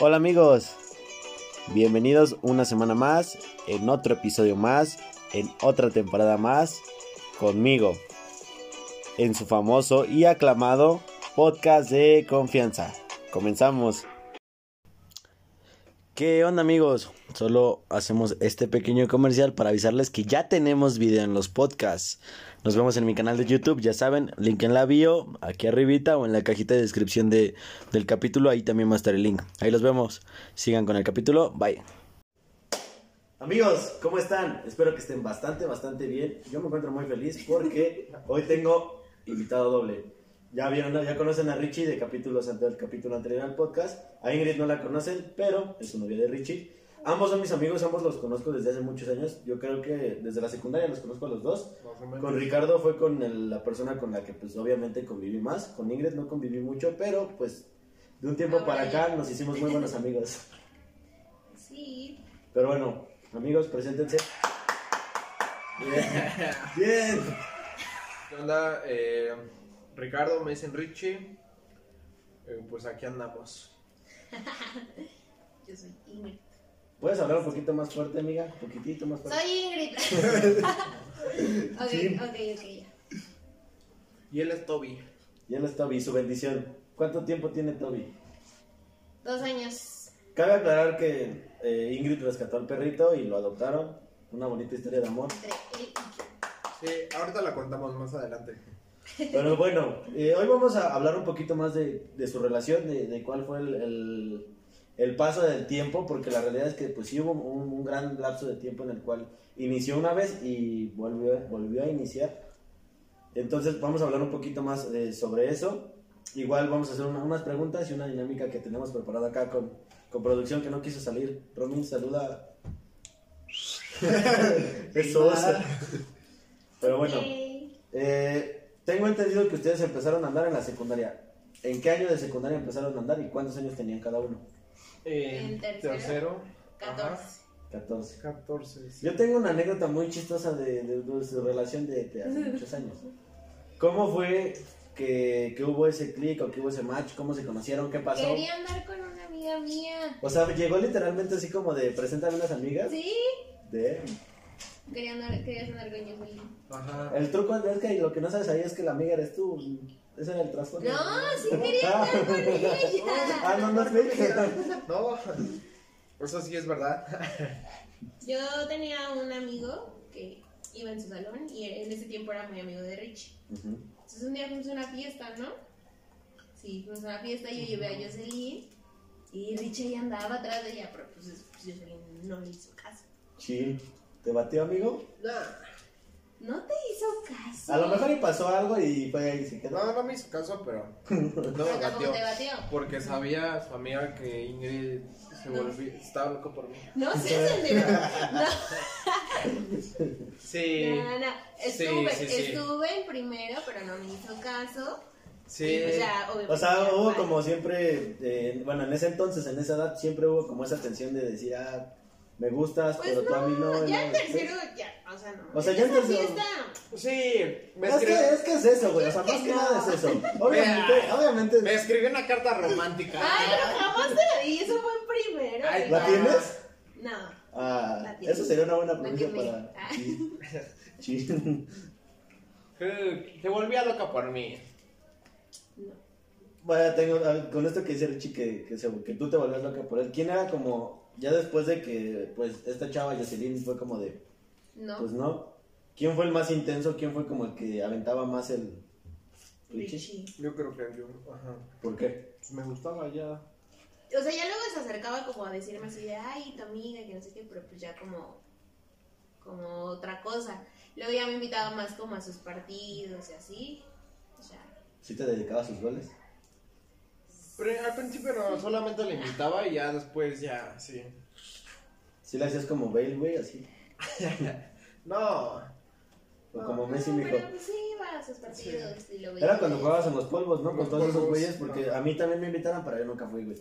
Hola amigos, bienvenidos una semana más, en otro episodio más, en otra temporada más, conmigo, en su famoso y aclamado podcast de confianza. Comenzamos. ¿Qué onda amigos? Solo hacemos este pequeño comercial para avisarles que ya tenemos video en los podcasts. Nos vemos en mi canal de YouTube, ya saben, link en la bio, aquí arribita o en la cajita de descripción de, del capítulo, ahí también va a estar el link. Ahí los vemos. Sigan con el capítulo, bye. Amigos, ¿cómo están? Espero que estén bastante, bastante bien. Yo me encuentro muy feliz porque hoy tengo invitado doble. Ya vieron, ¿no? ya conocen a Richie de capítulos del capítulo anterior al podcast. A Ingrid no la conocen, pero es su novia de Richie. Ambos son mis amigos, ambos los conozco desde hace muchos años. Yo creo que desde la secundaria los conozco a los dos. Con Ricardo fue con el- la persona con la que pues obviamente conviví más. Con Ingrid no conviví mucho, pero pues de un tiempo para acá nos hicimos muy buenos amigos. Sí. Pero bueno, amigos, preséntense. Bien. Bien. ¿Qué onda? Eh, Ricardo, me dicen Richie. Eh, pues aquí andamos. Yo soy Ingrid. ¿Puedes hablar un poquito más fuerte, amiga? Un poquitito más fuerte. Soy Ingrid. ok, Sí. ok, ok, ya. Y él es Toby. Y él es Toby, su bendición. ¿Cuánto tiempo tiene Toby? Dos años. Cabe aclarar que eh, Ingrid rescató al perrito y lo adoptaron. Una bonita historia de amor. Entre él y yo. Sí, ahorita la contamos más adelante. Pero bueno, eh, hoy vamos a hablar un poquito más de, de su relación, de, de cuál fue el, el- el paso del tiempo, porque la realidad es que pues sí hubo un, un gran lapso de tiempo en el cual inició una vez y volvió, volvió a iniciar. Entonces vamos a hablar un poquito más eh, sobre eso. Igual vamos a hacer una- unas preguntas y una dinámica que tenemos preparada acá con, con producción que no quiso salir. Romín, saluda. Eso. Pero bueno. Eh, tengo entendido que ustedes empezaron a andar en la secundaria. ¿En qué año de secundaria empezaron a andar y cuántos años tenían cada uno? En tercero. 14. 14. 14. sí. Yo tengo una anécdota muy chistosa de, de- de su relación de, de hace muchos años. ¿Cómo fue que, que hubo ese clic o que hubo ese match? ¿Cómo se conocieron? ¿Qué pasó? Quería andar con una amiga mía. O sea, llegó literalmente así como de presentarme unas amigas. Sí. De... Quería andar, querías andar con Jocelyn. Ajá. El truco es que lo que no sabes ahí es que la amiga eres tú. Ese era el trasfondo. No, sí quería andar con ella. Ah, no, no es. No, eso sí es verdad. Yo tenía un amigo que iba en su salón y en ese tiempo era muy amigo de Richie. Ujú. Entonces un día fuimos a una fiesta, ¿no? Sí, fuimos a una fiesta y yo llevé a Jocelyn y Richie ya andaba atrás de ella, pero pues, pues Jocelyn no le hizo caso. Chill. ¿Te batió, amigo? No te hizo caso. A lo mejor y pasó algo y fue ahí y se quedó. No, no me hizo caso, pero no me batió. te batió. Porque sabía su amiga que Ingrid se No. volvía, estaba loco por mí. No seas entendido. No, Sí, no, no. Estuve, Sí, sí, sí. estuve en primero, pero no me hizo caso. sí. Pues ya, obviamente. O sea, ya, hubo vale. como siempre, eh, bueno, en ese entonces, en esa edad, siempre hubo como esa tensión de decir, ah, me gustas, Pues pero tú a mí no. no, ya no, en tercero, ya, o sea, no. O sea, ya en tercero- fiesta, Sí, me Es que, escribió, es que es eso, güey, o sea, más que nada es eso. Obviamente, Mira. obviamente. me escribió una carta romántica. Ay, pero jamás te la di, eso fue en primero. Ay, ¿La tienes? No. Ah, La tienes. eso sería una buena pronuncia quemé. para. Ah. Sí. Sí. Que Se volvía loca por mí. No. Bueno, tengo, con esto que dice Richie que, que, se- que tú te volvías loca por él. ¿Quién era como, ya después de que, pues, esta chava Jocelyn fue como de, No. pues no? ¿Quién fue el más intenso? ¿Quién fue como el que aventaba más el Richie? Yo creo que yo, ajá. ¿Por qué? Pues me gustaba ya. O sea, ya luego se acercaba como a decirme así de, ay, tu amiga, que no sé qué, pero pues ya como, como otra cosa. Luego ya me invitaba más como a sus partidos y así. O sea, ¿Sí te dedicaba a sus goles? Pero al principio no, solamente le invitaba y ya después ya, sí. ¿Sí le hacías como Bale, güey, así? No, O No. como Messi, no, mijo. pero pues sí iba a sus partidos y lo veía. Era cuando jugabas en los polvos, ¿no? Con Los todos esos güeyes, porque a mí también me invitaron, pero yo nunca fui, güey.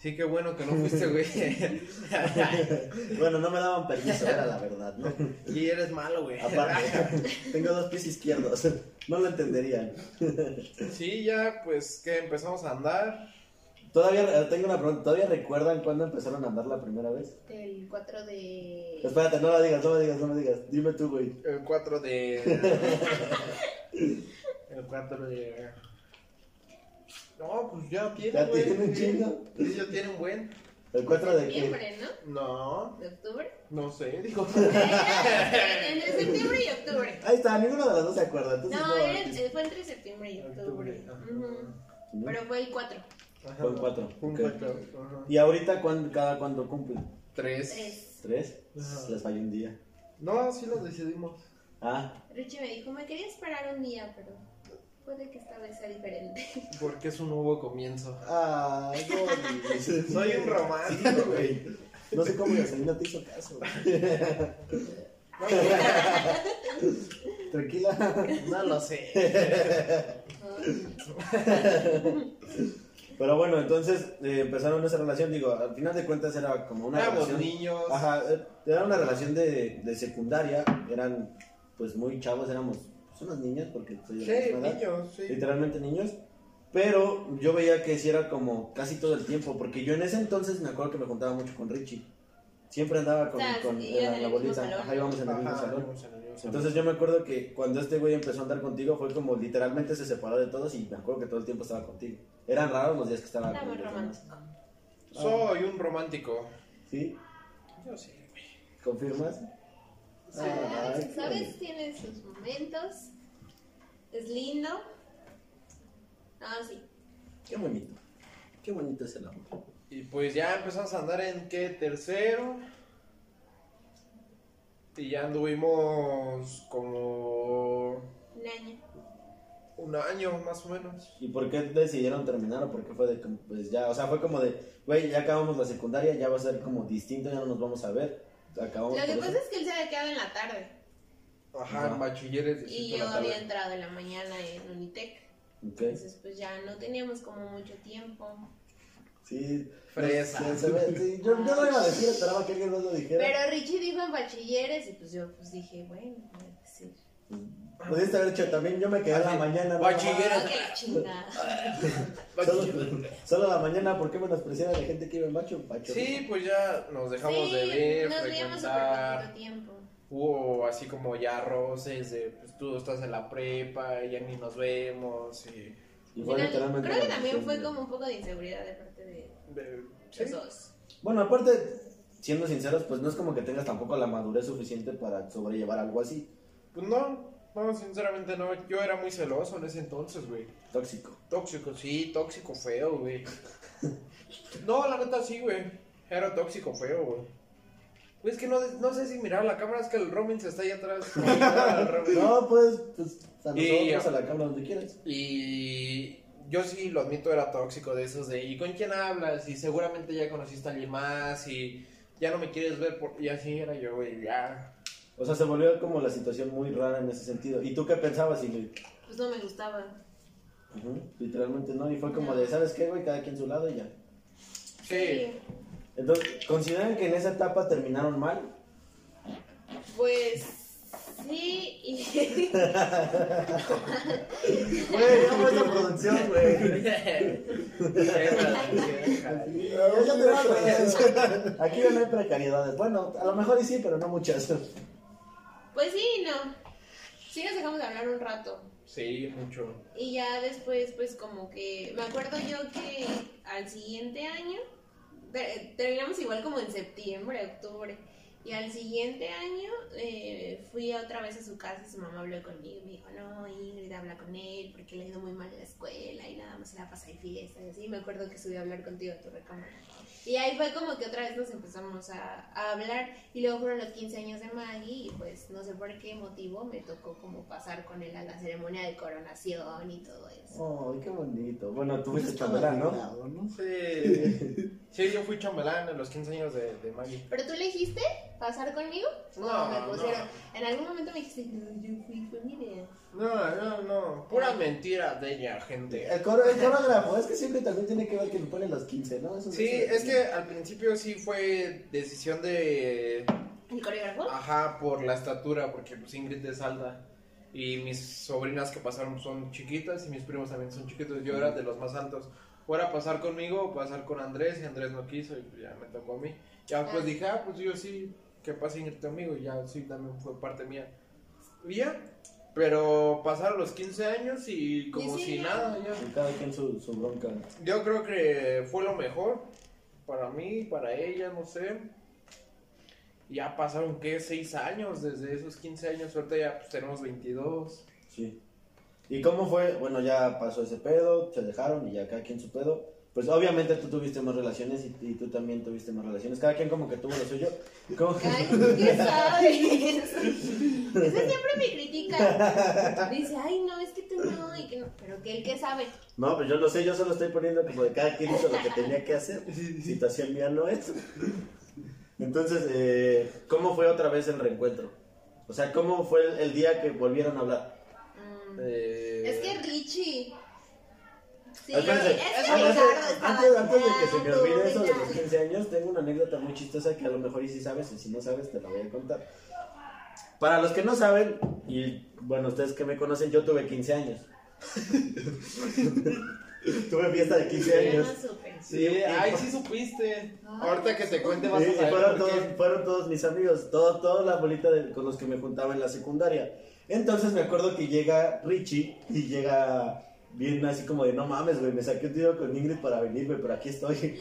Sí, qué bueno que no fuiste, güey. Bueno, no me daban permiso, era la verdad, ¿no? y eres malo, güey. Aparte, tengo dos pies izquierdos, no lo entenderían. Sí, ya pues que empezamos a andar. Todavía eh, tengo una pregunta. ¿Todavía recuerdan cuándo empezaron a andar la primera vez? El 4 de. Espérate, no la digas, no la digas, no la digas. Dime tú, güey. El 4 de. el 4 de. No, pues ya tiene. ¿Ya güey, tiene un chingo? Sí, ya tiene un buen. ¿El 4 de qué? septiembre, ¿no? No, ¿De octubre? no sé, dijo. entre septiembre y octubre. Ahí está, ninguno de los dos se acuerda. Entonces, No, era- eh, fue entre septiembre y octubre. Pero fue el 4. Ajá. Fue un cuatro, Fue un ok. cuatro, ajá. ¿Y ahorita cuándo, cada cuándo cumplen? Tres. 3. ¿Tres? Ajá. Les falló un día. No, sí lo decidimos. Ah, Richie me dijo, me quería esperar un día, pero puede que esta vez sea diferente. Porque es un nuevo comienzo. ah, no, Soy un romántico, güey. No sé cómo Gasolina te hizo caso. Tranquila. No lo sé. Pero bueno, entonces eh, empezaron esa relación. Digo, al final de cuentas era como una Éramos relación. niños. Ajá, eh, era una relación de, de secundaria. Eran pues muy chavos, éramos pues, unos niños porque soy de la Sí, edad. niños, sí. literalmente niños. Pero yo veía que sí era como casi todo el tiempo, porque yo en ese entonces me acuerdo que me juntaba mucho con Richie. Siempre andaba con, O sea, con la, la bolita. Ajá, íbamos en el mismo salón. Entonces yo me acuerdo que cuando este güey empezó a andar contigo fue como literalmente se separó de todos y me acuerdo que todo el tiempo estaba contigo. Eran raros los días que estaba Era con muy los demás. romántico. Soy un romántico. ¿Sí? Yo sí, güey. ¿Confirmas? ¿Sabes? Tiene sus momentos. Es lindo. Ah, sí. Qué bonito. Qué bonito es el amor. Y pues ya empezamos a andar en qué, tercero. Y ya anduvimos como Un año. un año más o menos. ¿Y por qué decidieron terminar o por qué fue de como, pues ya, o sea, fue como de, güey, ya acabamos la secundaria, ya va a ser como distinto, ya no nos vamos a ver. Acabamos Lo que pasa es que él se había quedado en la tarde. Ajá, en bachilleres. de Y yo tarde. había entrado en la mañana en Unitec. Ok. Entonces, pues ya no teníamos como mucho tiempo. Sí. Fresa. Se- se ve- sí, yo, yo lo iba a decir, esperaba que alguien más lo dijera. Pero Richie dijo en bachilleres y pues yo pues dije, bueno, voy a decir. Pudiste haber hecho también, yo me quedé en la Así, mañana. Ah. Solo, solo la mañana, ¿por qué menospreciar a la gente que iba en bacho? Bacho. Sí, pues ya nos dejamos sí, de ver, nos veíamos súper frecuentar. poquito tiempo. Hubo así como ya roces de, pues tú estás en la prepa, ya ni nos vemos. Y, Y fue Final- literalmente creo que la también fue como un poco de inseguridad de parte de de- sí. los dos. Bueno, aparte, siendo sinceros, pues no es como que tengas tampoco la madurez suficiente para sobrellevar algo así. Pues no, no, sinceramente no. Yo era muy celoso en ese entonces, güey. Tóxico. Tóxico, sí, tóxico feo, güey. No, la neta sí, güey. Era tóxico feo, güey. Güey, es que no, no sé si mirar la cámara, es que el Robin se está ahí atrás. No, pues, pues a Y- nosotros, a la cámara donde quieras. Y yo sí lo admito, era tóxico de esos de, ¿y con quién hablas? Y seguramente ya conociste a alguien más y ya no me quieres ver. Por... Y así era yo, güey, ya. O sea, se volvió como la situación muy rara en ese sentido. ¿Y tú qué pensabas, Ingrid? Pues no me gustaba. Literalmente no, y fue como de, ¿sabes qué, güey? Cada quien su lado y ya. Sí. Entonces, ¿consideran que en esa etapa terminaron mal? Pues sí, y Güey, ya fue esa producción, güey. Aquí no hay precariedades. Bueno, a lo mejor y sí, pero no muchas. Pues sí, no. Sí nos dejamos de hablar un rato. Sí, mucho. Y ya después, pues como que, me acuerdo yo que al siguiente año, te- terminamos igual como en septiembre, octubre, y al siguiente año eh, fui otra vez a su casa y su mamá habló conmigo y me dijo, no, Ingrid, habla con él porque le ha ido muy mal en la escuela y nada más se la pasa en fiesta y así. Me acuerdo que subí a hablar contigo a tu recámara. Y ahí fue como que otra vez nos empezamos a, a hablar y luego fueron los 15 años de Maggie y pues no sé por qué motivo me tocó como pasar con él a la ceremonia de coronación y todo eso. Ay, qué bonito. Bueno, tú fuiste chambelán, ¿no? Sí. Sí, yo fui chambelán en los 15 años de, de Maggie. ¿Pero tú le dijiste pasar conmigo? ¿O No, me pusieron? no. En algún momento me dijiste, no, yo fui, fue mi idea. No, no, no. Pura mentira de ella, gente. El, coro, el coreógrafo, es que siempre también tiene que ver que me pone los 15, ¿no? Eso Sí, es que al principio sí fue decisión de... ¿El coreógrafo? Ajá, por la estatura, porque pues Ingrid es alta. Y mis sobrinas que pasaron son chiquitas y mis primos también son chiquitos. Yo era de los más altos. fuera pasar conmigo o pasar con Andrés y Andrés no quiso y ya me tocó a mí. Ya pues dije, ah, pues yo sí, que pase Ingrid conmigo y ya sí también fue parte mía. Ya, pero pasaron los 15 años y como Y sí, si ya. nada, ya. Y cada quien su, su bronca. Yo creo que fue lo mejor para mí, para ella, no sé. Ya pasaron, ¿qué? 6 años desde esos 15 años. Ahorita ya pues, tenemos 22. Sí. ¿Y cómo fue? Bueno, ya pasó ese pedo, se dejaron y ya cada quien su pedo. Pues obviamente tú tuviste más relaciones y, y tú también tuviste más relaciones. Cada quien como que tuvo lo suyo. ¿Cómo que- Ay, ¿qué sabes? Ese siempre me critica. Dice, ay, no, es que tú no, y que no. Pero que él que sabe. No, pues yo lo sé, yo solo estoy poniendo como de cada quien hizo lo que tenía que hacer. Situación mía no es. Entonces, eh, ¿cómo fue otra vez el reencuentro? O sea, ¿cómo fue el, el día que volvieron a hablar? Mm, Eh, Es que Richie. Sí, es antes, antes, antes de que se me olvide eso de los 15 años, tengo una anécdota muy chistosa que a lo mejor y si sabes, y si no sabes, te la voy a contar. Para los que no saben, y bueno, ustedes que me conocen, yo tuve 15 años. tuve fiesta de 15 Yo años. Sí, ay, sí supiste. Ahorita que te cuente vas Sí, a saber fueron, todos, qué. fueron todos mis amigos, todo, toda la bolita de- con los que me juntaba en la secundaria. Entonces me acuerdo que llega Richie y llega bien así como de no mames, güey, me saqué un tiro con Ingrid para venir, güey, pero aquí estoy.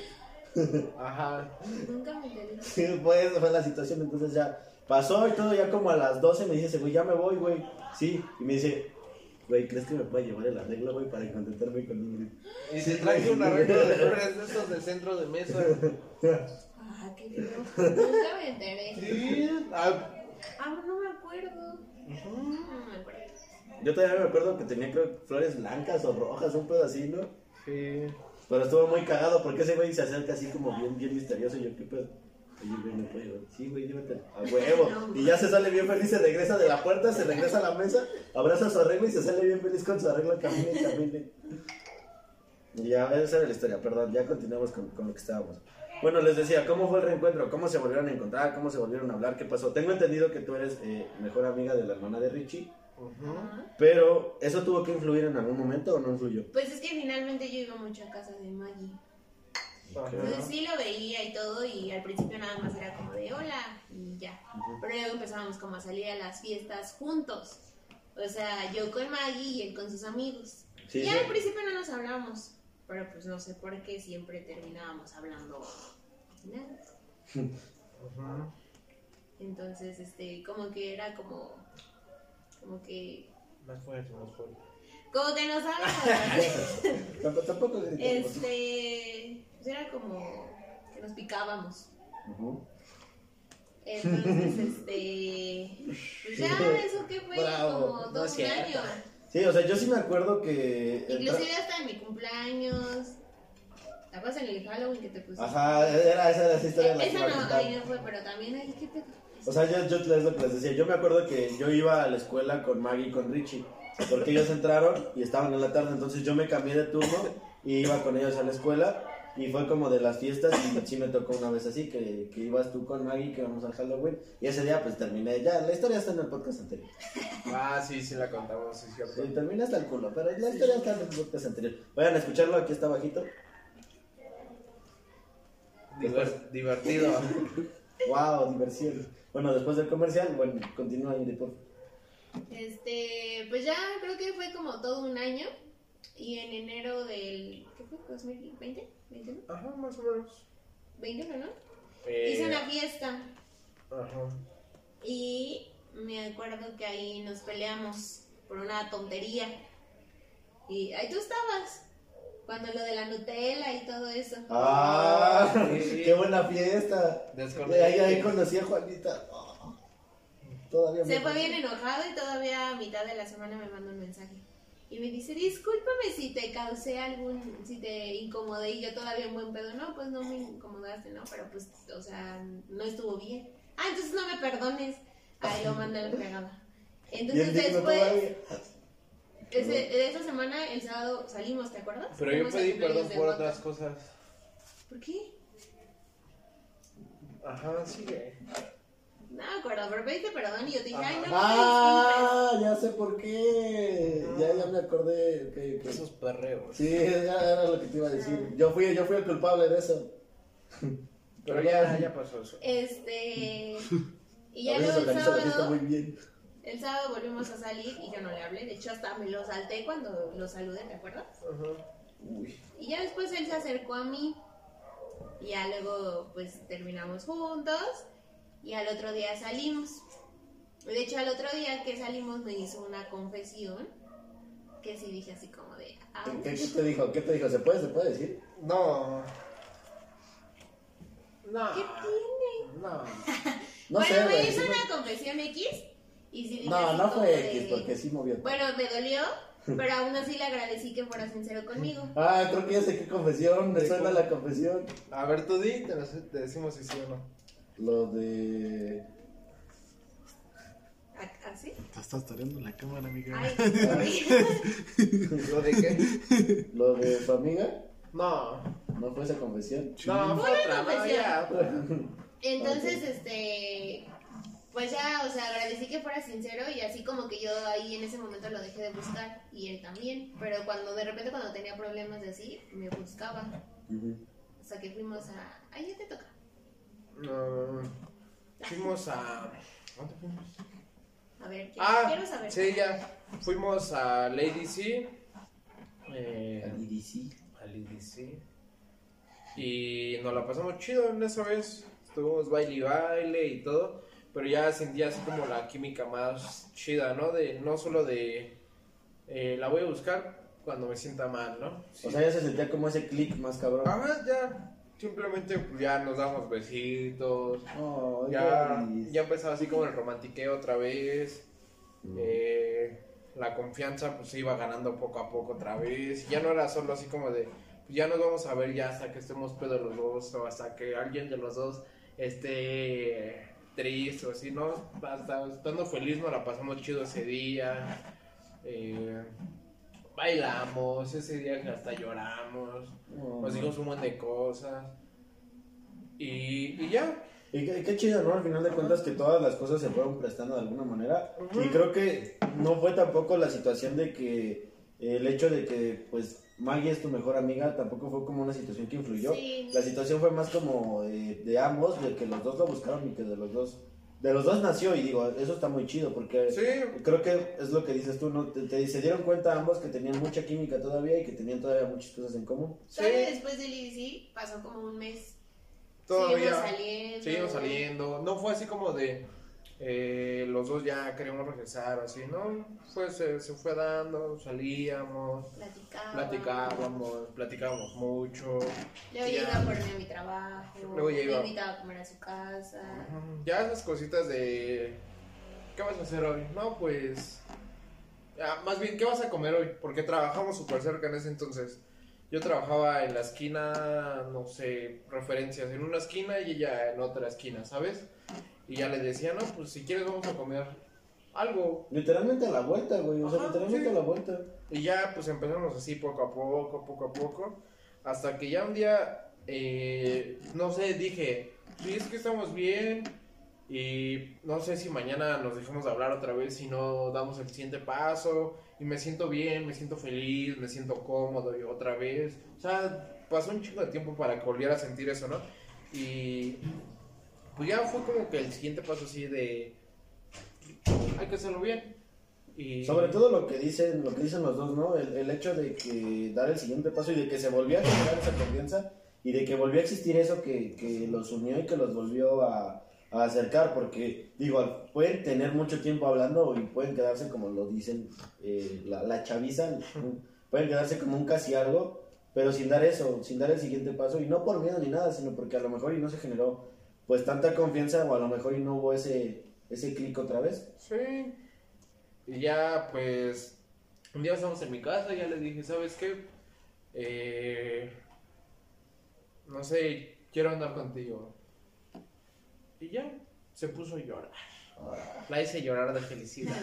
Ajá. Nunca me enteré. Sí, pues esa fue la situación, entonces ya pasó y todo, ya como a las 12 me dice ese güey, ya me voy, güey. Sí, y me dice, güey, ¿crees que me puede llevar el arreglo, güey, para contentarme con Ingrid? Y se traje un arreglo de flores de estos de centro de mesa. Ah, qué feo. Nunca me enteré. Sí. Ah, Ah, no me acuerdo. ujú. No me acuerdo. Yo todavía me acuerdo que tenía creo, flores blancas o rojas, un pedo así, ¿no? Sí. Pero estuvo muy cagado porque ese güey se acerca así como bien, bien misterioso y yo, ¿qué pedo? Oye, güey, ¿me puedo? Sí, güey, llévatelo. A huevo. No, y ya se sale bien feliz, se regresa de la puerta, se regresa a la mesa, abraza su arreglo y se sale bien feliz con su arreglo, camine camine. Y ya, esa era la historia, perdón, ya continuamos con, con lo que estábamos. Bueno, les decía, ¿cómo fue el reencuentro? ¿Cómo se volvieron a encontrar? ¿Cómo se volvieron a hablar? ¿Qué pasó? Tengo entendido que tú eres eh, mejor amiga de la hermana de Richie, Pero ¿eso tuvo que influir en algún momento o no influyó? Pues es que finalmente yo iba mucho a casa de Maggie. Entonces sí lo veía y todo y al principio nada más era como de hola y ya. Pero luego empezábamos como a salir a las fiestas juntos. O sea, yo con Maggie y él con sus amigos. Sí, y sí. al principio no nos hablábamos, pero pues no sé por qué siempre terminábamos hablando nada. Entonces, este, como que era como, como que, Más fuerte, más fuerte. como que nos hablábamos. Tampoco, gritemos. este, pues era como que nos picábamos. Entonces, este, pues ya eso que fue Bravo, como no todo es un cierto. año. Sí, o sea, yo sí me acuerdo que... Inclusive hasta en mi cumpleaños. ¿Te acuerdas en el Halloween que te pusiste? Ajá, era esa era esa historia la que Esa no, ahí no fue, pero también ahí que te O sea, yo, yo es lo que les decía. Yo me acuerdo que yo iba a la escuela con Maggie y con Richie. Porque ellos entraron y estaban en la tarde. Entonces yo me cambié de turno y iba con ellos a la escuela. Y fue como de las fiestas. Y sí me tocó una vez así: que, que ibas tú con Maggie, que vamos al Halloween. Y ese día, pues terminé. Ya, la historia está en el podcast anterior. Ah, sí, sí la contamos, sí, cierto. Sí, termina hasta el culo. Pero la historia está en el podcast anterior. Vayan a escucharlo, aquí está bajito. Diver- divertido. Wow, diversión. Bueno, después del comercial, bueno, continúa Ingrid, por. Este, pues ya creo que fue como todo un año. Y en enero del, ¿qué fue? ¿2020? ¿21? Ajá, más o menos. ¿21, no? Eh, Hice una fiesta. Ajá. Y me acuerdo que ahí nos peleamos por una tontería. Y ahí tú estabas. Cuando lo de la Nutella y todo eso. ¡Ah! Sí. ¡Qué buena fiesta! Desconecté. Ahí, ahí conocí a Juanita. Oh, todavía Se me- fue bien enojado y todavía a mitad de la semana me mandó un mensaje. Y me dice, discúlpame si te causé algún, si te incomodé y yo todavía en buen pedo. No, pues no me incomodaste, ¿no? Pero pues, o sea, no estuvo bien. Ah, entonces no me perdones. Ahí lo mandé a la. Bien Entonces después, todavía. Ese, de esa semana, el sábado salimos, ¿te acuerdas? Pero yo al pedí cumpleaños perdón de por Mota. otras cosas. ¿Por qué? Ajá, sigue. No me acuerdo, pero pediste perdón y yo te dije, ay, no, me Ah, ya sé por qué. Ya, ya me acordé. ok, ok. Esos perreos. Sí, ya era lo que te iba a decir. Yo fui, yo fui el culpable de eso. Pero ya, ya pasó eso. Este. Y a ya veces luego el organizo la fiesta sábado, muy bien. El sábado volvimos a salir y yo no le hablé. De hecho, hasta me lo salté cuando lo saludé, ¿te acuerdas? Ajá. Uy. Y ya después él se acercó a mí. Y ya luego, pues terminamos juntos. Y al otro día salimos. De hecho, al otro día que salimos me hizo una confesión. Que sí dije así como de. "Ah, ¿Qué, te dijo? ¿Qué te dijo? ¿Se puede, se puede decir? No. No. ¿Qué tiene? No. No bueno, sé, me hizo me- una confesión X. Y sí dije No, así no como fue de- X, porque sí movió. Bueno, me dolió, pero aún así le agradecí que fuera sincero conmigo. Ah, creo que ya sé qué confesión. Me ¿De suena cuál? la confesión. A ver, tú di, te, nos- te decimos si sí o no. Lo de. ¿A- ¿Así? Te estás tareando la cámara, amiga. Ay. ¿Lo de qué? Lo de su amiga. No. No fue esa confesión. No, fue Fue otra, ya. Entonces, este, pues ya, o sea, agradecí que fuera sincero y así como que yo ahí en ese momento lo dejé de buscar y él también, pero cuando de repente cuando tenía problemas de así, me buscaba, Ujú. hasta que fuimos a, ay, ya te toca. No. Fuimos a. ¿Dónde fuimos? A ver, quiero, Ah, quiero saber. sí, ya. Fuimos a Lady C. Eh, Al EDC. a Lady C. Y nos la pasamos chido en esa vez. Estuvimos baile y baile y todo. Pero ya sentía así como la química más chida, ¿no? De, no solo de. eh, la voy a buscar cuando me sienta mal, ¿no? Sí. O sea, ya se sentía como ese click más cabrón. Ah, ya. Simplemente pues, ya nos damos besitos. Oh, Ya, ya empezaba así como el romantiqueo otra vez. Eh, la confianza pues se iba ganando poco a poco otra vez. Ya no era solo así como de, pues ya nos vamos a ver ya hasta que estemos pedos los dos o hasta que alguien de los dos esté triste o así, ¿no? Hasta estando feliz nos la pasamos chido ese día. Eh, bailamos, ese día hasta lloramos. Oh. Nos dijimos un montón de cosas. Y, y ya, Y qué, qué chido, ¿no? Al final de cuentas que todas las cosas se fueron prestando de alguna manera. Y creo que no fue tampoco la situación de que el hecho de que pues Maggie es tu mejor amiga tampoco fue como una situación que influyó. Sí. La situación fue más como de ambos, de que los dos lo buscaron y que de los dos de los dos nació y digo, eso está muy chido porque sí, creo que es lo que dices tú, ¿no? Te, te- se dieron cuenta ambos que tenían mucha química todavía y que tenían todavía muchas cosas en común. Sí. después del IBC pasó como un mes. todavía. Seguimos saliendo. Seguimos saliendo. No fue así como de eh, los dos ya queríamos regresar, así, ¿no? Fue, se, se fue dando, salíamos, Platicábamos. platicábamos, platicábamos mucho. Luego Ya. llega por mí a mi trabajo. Luego iba- Me invitaba a comer a su casa. Ya esas cositas de. ¿Qué vas a hacer hoy? No, pues. más bien, ¿qué vas a comer hoy? Porque trabajamos súper cerca en ese entonces. Yo trabajaba en la esquina, no sé, referencias, en una esquina y ella en otra esquina, ¿sabes? Y ya le decía, no, pues si quieres vamos a comer algo. Literalmente a la vuelta, güey, o sea, Ajá, literalmente sí. a la vuelta. Y ya pues empezamos así poco a poco, poco a poco, hasta que ya un día, eh, no sé, dije, sí, es que estamos bien y no sé si mañana nos dejamos de hablar otra vez, si no damos el siguiente paso y me siento bien, me siento feliz, me siento cómodo y otra vez. O sea, pasó un chingo de tiempo para que volviera a sentir eso, ¿no? Y pues ya fue como que el siguiente paso así de, hay que hacerlo bien. Y... Sobre todo lo que dicen, lo que dicen los dos, ¿no? El, el hecho de que dar el siguiente paso y de que se volvió a generar esa confianza y de que volvió a existir eso que, que los unió y que los volvió a, a acercar, porque digo, pueden tener mucho tiempo hablando y pueden quedarse como lo dicen eh, la, la chaviza, pueden quedarse como un casi algo, pero sin dar eso, sin dar el siguiente paso y no por miedo ni nada, sino porque a lo mejor y no se generó pues tanta confianza o a lo mejor y no hubo ese, ese clic otra vez. Sí. Y ya, pues, un día estamos en mi casa y ya le dije, ¿sabes qué? Eh, no sé, quiero andar contigo. Y ya, se puso a llorar. La hice llorar de felicidad.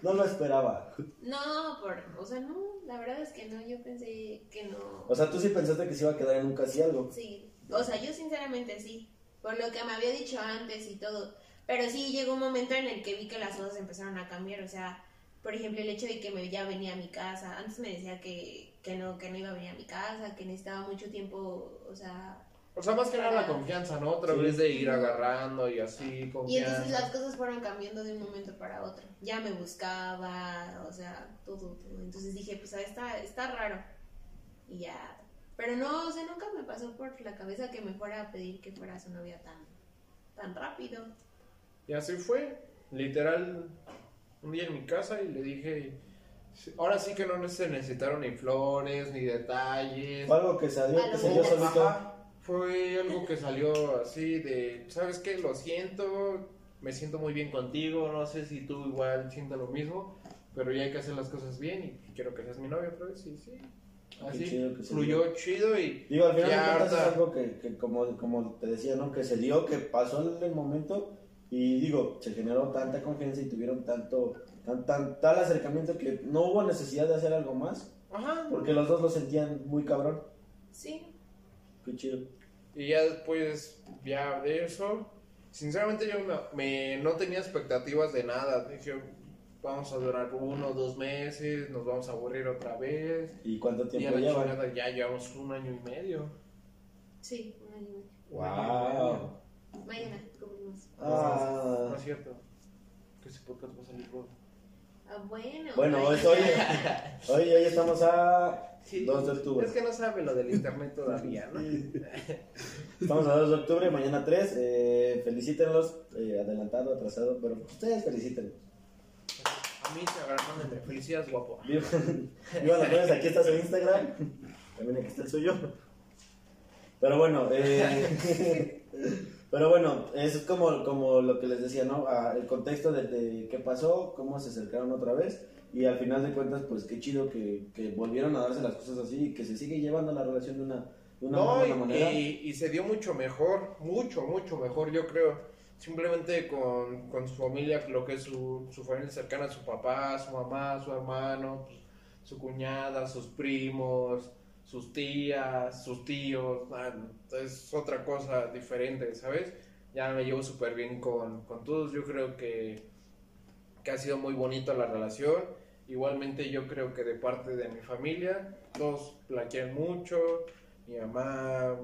no lo esperaba. No, por, o sea, no, la verdad es que no, yo pensé que no. O sea, tú sí pensaste que se iba a quedar en un casi algo. Sí, o sea, yo sinceramente sí, por lo que me había dicho antes y todo, Pero sí llegó un momento en el que vi que las cosas empezaron a cambiar. O sea, por ejemplo, el hecho de que me ya venía a mi casa. Antes me decía que, que no, que no iba a venir a mi casa, que necesitaba mucho tiempo, o sea. O sea, más que nada la confianza, ¿no? Otra Sí. vez de ir agarrando y así, Y entonces las cosas fueron cambiando de un momento para otro. Ya me buscaba, o sea, todo, todo. Entonces dije, pues ah, está, está raro. Y ya. Pero no, o sea, nunca me pasó por la cabeza que me fuera a pedir que fuera su novia tan, tan rápido. Y así fue, literal, un día en mi casa y le dije, "Sí, ahora sí que no se necesitaron ni flores, ni detalles. Fue algo que A que lo se dio mejor. solito. Ajá, fue algo que salió así de, ¿sabes qué? Lo siento, me siento muy bien contigo, no sé si tú igual sientas lo mismo, pero ya hay que hacer las cosas bien y quiero que seas mi novia otra vez y sí. Qué Así, chido que se fluyó chido y Digo, al final Ya de cuentas es algo que, que como, como te decía, ¿no? Que se dio, que pasó en el momento y digo, se generó tanta confianza y tuvieron tanto, tan, tan, tal acercamiento que no hubo necesidad de hacer algo más, Ajá. porque los dos lo sentían muy cabrón. Sí. Qué chido. Y ya después, ya de eso, sinceramente yo me, me- no tenía expectativas de nada. Dije, vamos a durar uno o dos meses, nos vamos a aburrir otra vez. ¿Y cuánto Y a tiempo la llevan? chingada ya llevamos un año y medio. Sí, un año y medio. Y. Wow. Mañana cumplimos. No Ah, es cierto. Que ese podcast va a salir. Ah, bueno. bueno, hoy, hoy, hoy estamos a Sí, 2 de octubre. Es que no sabe lo del internet todavía, ¿no? Estamos a 2 de octubre, mañana 3. Eh, felicítenlos, eh, adelantado, atrasado, pero ustedes felicítenlos. De felicidades, guapo. Los memes, aquí está su Instagram. También aquí está el suyo. Pero bueno, eh, pero bueno, eso es como, como lo que les decía, ¿no? Ah, el contexto de, de qué pasó, cómo se acercaron otra vez. Y al final de cuentas, pues qué chido que, que volvieron a darse las cosas así y que se sigue llevando la relación de una, de una No, buena y, manera. y- y se dio mucho mejor, mucho, mucho mejor, yo creo. Simplemente con, con su familia, lo que es su, su familia cercana, su papá, su mamá, su hermano, pues, su cuñada, sus primos, sus tías, sus tíos. Es otra cosa diferente, ¿sabes? Ya me llevo súper bien con, con todos. Yo creo que, que ha sido muy bonita la relación. Igualmente yo creo que de parte de mi familia, todos la mucho mi mamá,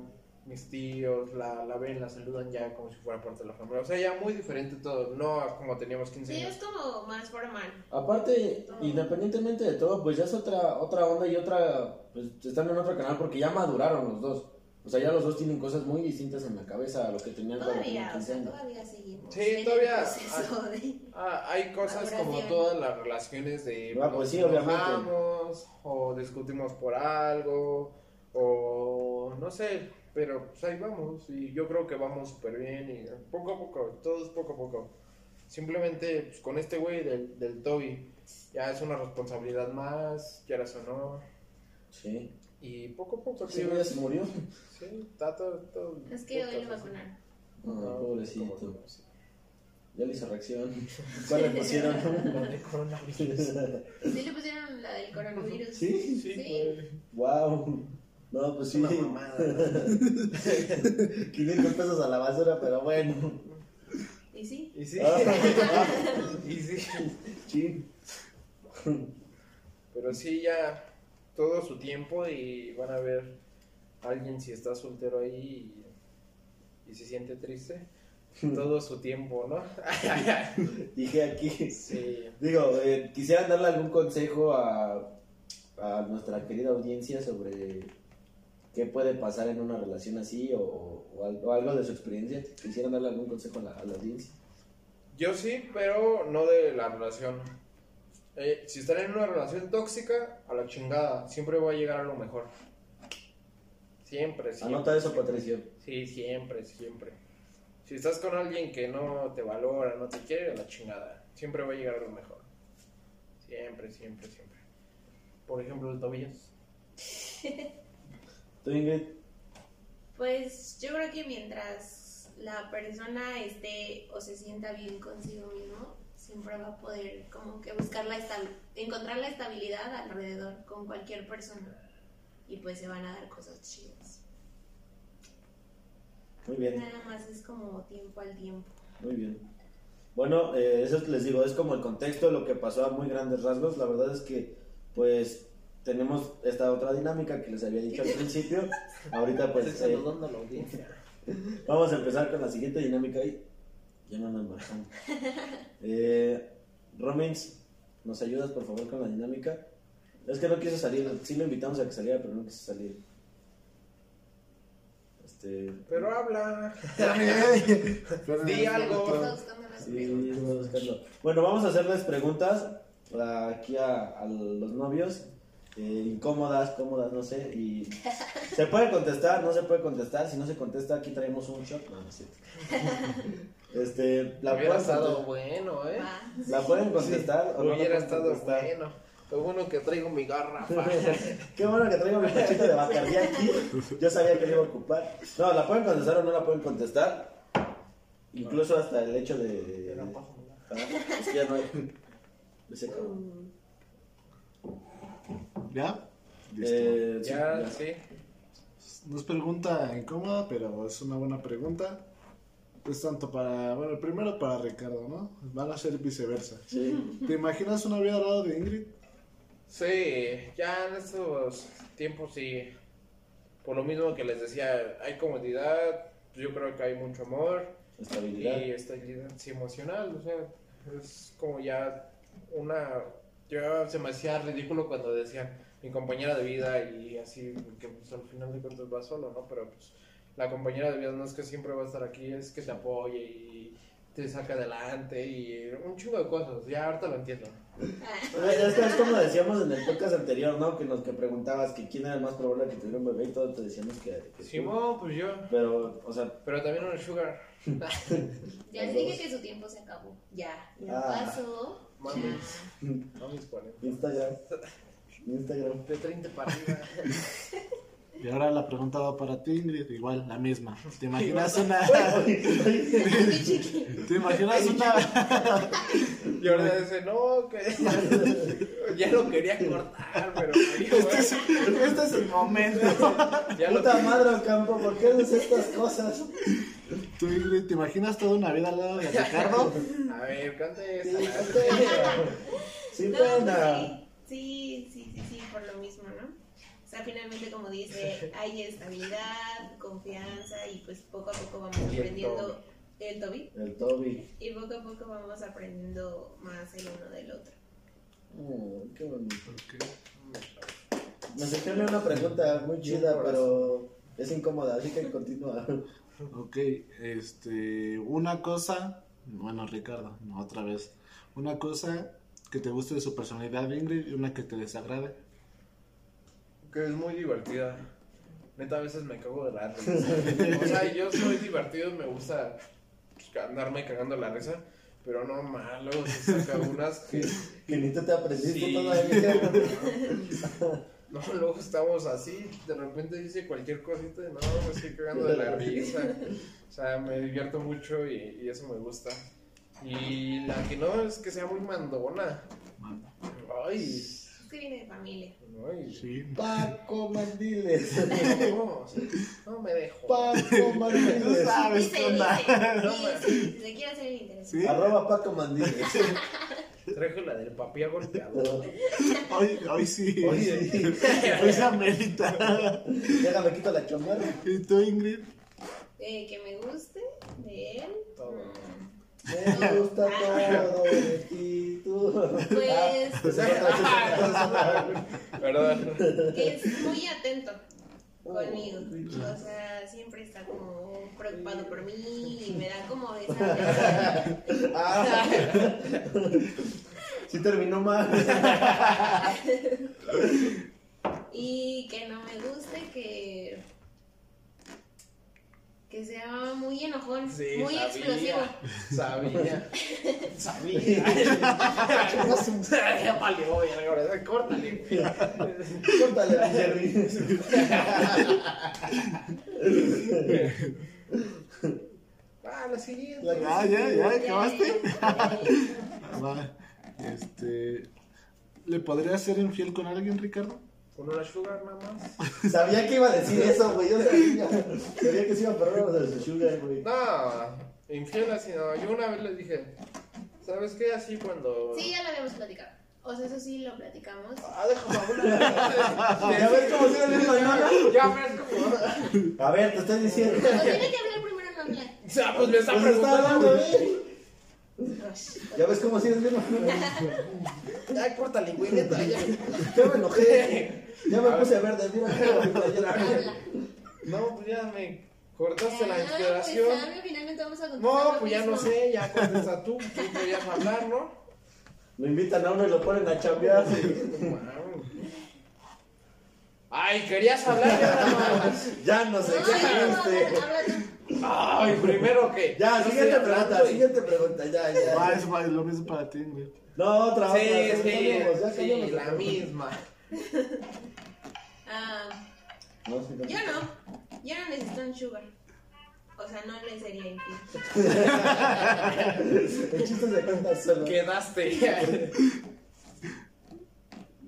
mis tíos, la, la ven, la saludan ya como si fuera parte de la familia. O sea, ya muy diferente todo, no como teníamos 15 Sí, años. es como más formal. Aparte, independientemente de todo, pues ya es otra, otra onda y otra, pues están en otro canal porque ya maduraron los dos. O sea, ya los dos tienen cosas muy distintas en la cabeza a lo que tenían cuando Todavía, tenían o 15 sea, años. todavía seguimos. Sí, todavía- hay cosas como todas las relaciones de Ah, pues sí, nos obviamente. o discutimos por algo o no sé, pero pues ahí vamos y yo creo que vamos súper bien y poco a poco, todo es poco a poco. Simplemente pues, con este güey del, del Toby ya es una responsabilidad más, quieras o no, Sí. y poco a poco Sí, ya se murió. sí, está todo, todo Es que hoy lo vacunaron. Ay, pobrecito. como- sí. Ya le hizo reacción. ¿Cuál le pusieron? Lo de coronavirus. Sí le pusieron la del coronavirus. Sí. Sí, Sí. wow. No, pues Es sí. una mamada. 500 pesos a la basura, pero bueno. Y sí. Y sí. Ah, y sí. sí. Pero sí, ya todo su tiempo y van a ver a alguien si está soltero ahí y, y se siente triste. Todo su tiempo, ¿no? Dije aquí. sí. Digo, eh, quisiera darle algún consejo a, a nuestra querida audiencia sobre qué puede pasar en una relación así o, o o algo de su experiencia. Quisiera darle algún consejo a la, a la audiencia. Yo sí, pero no de la relación. Eh, si están en una relación tóxica, a la chingada. Siempre va a llegar a lo mejor. Siempre, siempre. Anota eso, Patricio. Sí, siempre, siempre. Si estás con alguien que no te valora, no te quiere, a la chingada. Siempre va a llegar a lo mejor. Siempre, siempre, siempre. Por ejemplo, el Tobías. ¿Tú, Ingrid? Pues yo creo que mientras la persona esté o se sienta bien consigo mismo, siempre va a poder como que buscar la encontrar la estabilidad alrededor con cualquier persona. Y pues se van a dar cosas chidas. Muy bien, Nada más es como tiempo al tiempo. muy bien. Bueno, eh, eso les digo, es como el contexto de lo que pasó a muy grandes rasgos. La verdad es que, pues, tenemos esta otra dinámica que les había dicho al principio. Ahorita, pues, eh, vamos a empezar con la siguiente dinámica ahí. Ya no nos marcamos. Eh, Romins, ¿nos ayudas por favor con la dinámica? Es que no quiso salir, sí lo invitamos a que saliera, pero no quiso salir. Este. Pero habla. Di algo. Está buscando las Sí. Bueno, vamos a hacerles preguntas aquí a, a los novios. Eh, incómodas, cómodas, no sé. Y se puede contestar, no se puede contestar. Si no se contesta, aquí traemos un shot. No, no es cierto. Este, la Hubiera estado bueno, ¿eh? Va. la pueden contestar o no la Hubiera pueden estado contestar. bueno. Lo bueno que traigo mi garrafa. Qué bueno que traigo mi cachito de Bacardí aquí. Yo sabía que lo iba a ocupar. No, la pueden contestar o no la pueden contestar. Incluso hasta el hecho de. Ah, es que ya no hay. ¿Ya? Listo. Eh, sí, ya, ya. sí. No es pregunta incómoda, pero es una buena pregunta. Es tanto para, bueno, primero para Ricardo, ¿no? Van a ser viceversa. Sí. ¿Te imaginas una vida al lado de Ingrid? Sí, ya en estos tiempos sí. Por lo mismo que les decía, hay comodidad, yo creo que hay mucho amor Estabilidad. y estabilidad sí, emocional. O sea, es como ya una. Yo se me hacía ridículo cuando decían mi compañera de vida y así, que pues al final de cuentas va solo, ¿no? Pero pues la compañera de vida no es que siempre va a estar aquí, es que te apoye y te saca adelante y un chingo de cosas. Ya ahorita lo entiendo. Es, que es como decíamos en el podcast anterior, ¿no? Que nos que preguntabas que quién era el más probable que tuviera un bebé y todo te decíamos que. que. Simón, pues yo. Pero, o sea, Pero también un sugar. Ya les dije que su tiempo se acabó. Ya, ya Ah. pasó. Mami. Ya. No mis 40. Instagram. Instagram. De 30 para arriba. Y ahora la pregunta va para ti, Ingrid, igual, la misma. ¿Te imaginas una... ¿Te imaginas una... Y ahora dice, no, que ya lo quería cortar, pero Este es, este es el momento. ya lo Puta madre, Ocampo, ¿por qué haces estas cosas? Tú, Ingrid, ¿te imaginas toda una vida al lado de Ricardo? A ver, cante Sí, esa. Sin No, pena. sí, sí, sí, sí, por lo mismo, ¿no? O sea, finalmente, como dice, hay estabilidad, confianza y pues poco a poco vamos Y aprendiendo el Toby El Toby. y poco a poco vamos aprendiendo más el uno del otro. Oh, qué bonito. Me surgió una pregunta muy chida, pero es incómoda, así que continúa. Ok, este, una cosa, bueno Ricardo, no otra vez, una cosa que te guste de su personalidad Ingrid y una que te desagrade. Que es muy divertida. Neta, a veces me cago de la risa. O sea, yo soy divertido y me gusta pues, andarme cagando la risa. Pero no mal, luego se saca unas que. Que ni tú te aprendiste Sí. todavía. No, luego estamos así, de repente dice cualquier cosita y no, me estoy cagando de la risa. O sea, me divierto mucho y, y eso me gusta. Y la que no es que sea muy mandona. Ay, Es que viene de familia. ay. Sí. Paco Mandiles. No, no me dejo. Paco Tú Mandiles. sabes Dice, qué onda. dice, se quiere hacer el interesante. Sí. Arroba Paco Mandiles. Traje la del papi golpeado. Hoy, hoy sí. Hoy sí. Hoy se amerita. Déjame quito la chamarra. ¿Y tú, Ingrid? Eh, que me guste de él. Todo. Me gusta todo de ti. Tú. Pues es otra. Perdón. que es muy atento conmigo. O sea, siempre está como preocupado por mí y me da como esa. Ah. Sí terminó mal. Y que no me guste que. Que sea muy enojón, Sí, muy sabía. explosivo. Sabía. Sabía. Ya valió, ya, ahora, Córtale. Córtale, mi Jerry. Ah, la siguiente. Ah, ya, ya, acabaste. Va. Este, ¿le podrías ser infiel con alguien, Ricardo? Con una sugar nada más. Sabía que iba a decir eso, güey. Yo sabía. Sabía que se iba a perder de su sugar, güey. No, Infiel así, no. Yo una vez le dije, ¿sabes qué? Así cuando. Sí, ya lo habíamos platicado. O sea, eso sí lo platicamos. Ah, déjame hablar. ¿Ya ves cómo sigue el mismo idioma? Ya ves cómo. A ver, te estoy diciendo. Pero tiene que hablar primero, no hablar. O sea, pues me está Pues está hablando, preguntando. ¿eh? ¿Ya ves cómo el mismo idioma? Ay, córtale, güey, neta, ya. Ya me enojé. Ya me puse verde, mira. No, pues ya me cortaste la inspiración. Pues, finalmente vamos a No, pues ya no sé, ya contesta tú, tú podías hablar, ¿no? Lo invitan a uno y lo ponen a chambear. Ay, querías hablar ya. Ya no sé No, qué Ay, primero que. Ya, siguiente pregunta, y- siguiente pregunta, ya, ya. Ah, va, lo mismo para ti, güey. No, otra, Sí, otra. sí, cambiamos, ya sí, cambiamos la misma. Ah, No, sí, no. yo no. Yo no necesito un sugar. O sea, no le sería infiel. El chiste se cuenta solo. Quedaste.